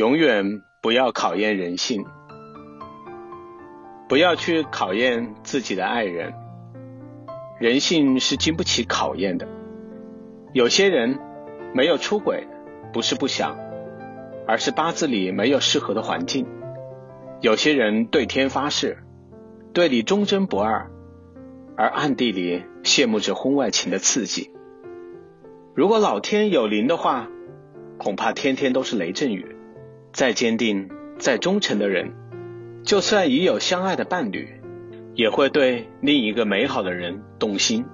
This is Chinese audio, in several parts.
永远不要考验人性，不要去考验自己的爱人。人性是经不起考验的。有些人没有出轨，不是不想，而是八字里没有适合的环境。有些人对天发誓，对你忠贞不二，而暗地里羡慕着婚外情的刺激。如果老天有灵的话，恐怕天天都是雷阵雨。再坚定、再忠诚的人，就算已有相爱的伴侣，也会对另一个美好的人动心。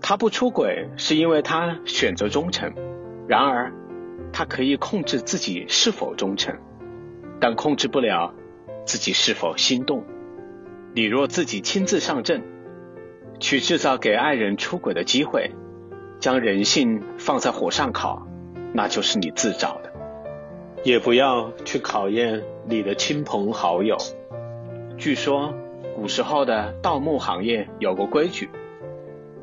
他不出轨，是因为他选择忠诚；然而，他可以控制自己是否忠诚，但控制不了自己是否心动。你若自己亲自上阵，去制造给爱人出轨的机会，将人性放在火上烤，那就是你自找的。也不要去考验你的亲朋好友。据说古时候的盗墓行业有个规矩：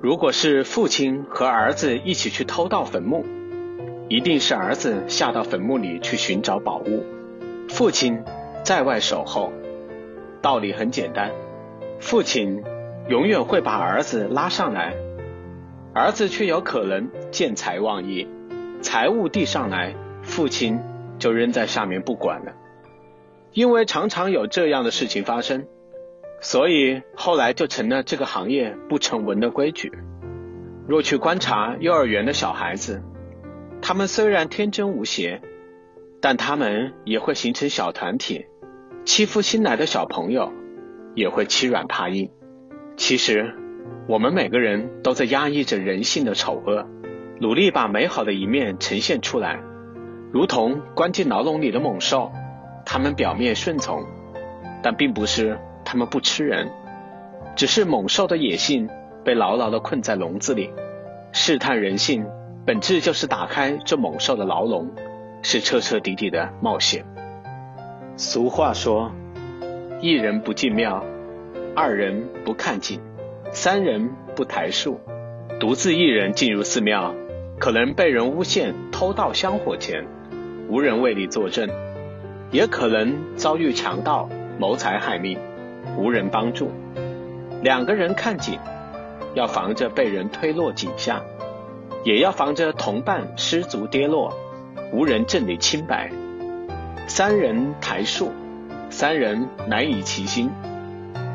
如果是父亲和儿子一起去偷盗坟墓，一定是儿子下到坟墓里去寻找宝物，父亲在外守候。道理很简单，父亲永远会把儿子拉上来，儿子却有可能见财忘义，财物递上来，父亲。就扔在下面不管了，因为常常有这样的事情发生，所以后来就成了这个行业不成文的规矩。若去观察幼儿园的小孩子，他们虽然天真无邪，但他们也会形成小团体，欺负新来的小朋友，也会欺软怕硬。其实，我们每个人都在压抑着人性的丑恶，努力把美好的一面呈现出来。如同关进牢笼里的猛兽，他们表面顺从，但并不是他们不吃人，只是猛兽的野性被牢牢的困在笼子里。试探人性，本质就是打开这猛兽的牢笼，是彻彻底底的冒险。俗话说：一人不进庙，二人不看景，三人不抬树，独自一人进入寺庙，可能被人诬陷偷盗香火钱。无人为你作证，也可能遭遇强盗谋财害命，无人帮助。两个人看景，要防着被人推落井下，也要防着同伴失足跌落，无人证你清白。三人抬树，三人难以齐心，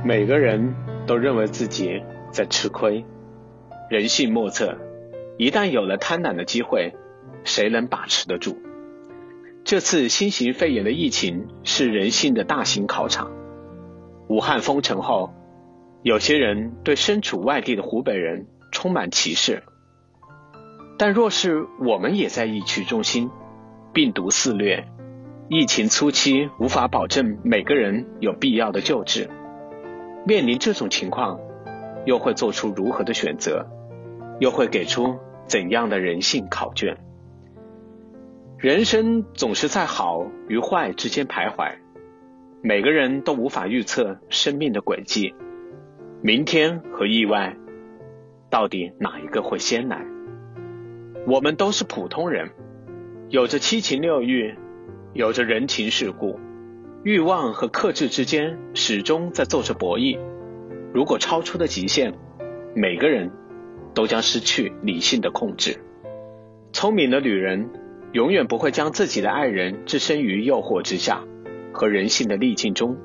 每个人都认为自己在吃亏。人性莫测，一旦有了贪婪的机会，谁能把持得住？这次新型肺炎的疫情是人性的大型考场。武汉封城后，有些人对身处外地的湖北人充满歧视。但若是我们也在疫区中心，病毒肆虐，疫情初期无法保证每个人有必要的救治，面临这种情况，又会做出如何的选择？又会给出怎样的人性考卷？人生总是在好与坏之间徘徊，每个人都无法预测生命的轨迹，明天和意外，到底哪一个会先来？我们都是普通人，有着七情六欲，有着人情世故，欲望和克制之间始终在做着博弈。如果超出了极限，每个人都将失去理性的控制。聪明的女人。永远不会将自己的爱人置身于诱惑之下和人性的逆境中，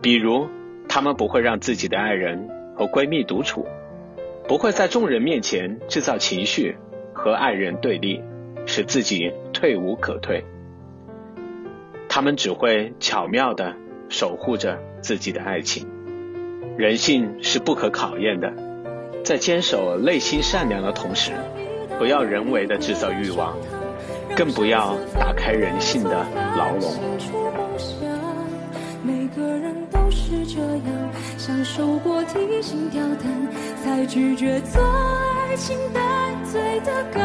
比如，他们不会让自己的爱人和闺蜜独处，不会在众人面前制造情绪和爱人对立，使自己退无可退。他们只会巧妙的守护着自己的爱情。人性是不可考验的，在坚守内心善良的同时，不要人为的制造欲望。更不要打开人性的牢笼。每个人都是这样，享受过提心吊胆，才拒绝做爱情带罪的羔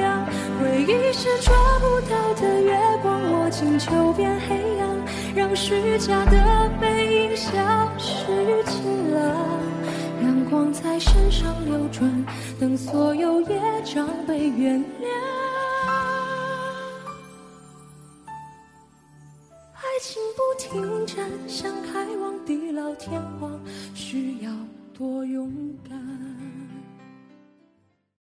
羊。回忆是抓不到的月光，握紧就变黑暗，让虚假的背影消失尽了，阳光在身上流转，等所有业障被原谅。爱情不停站想开往地老天荒需要多勇敢？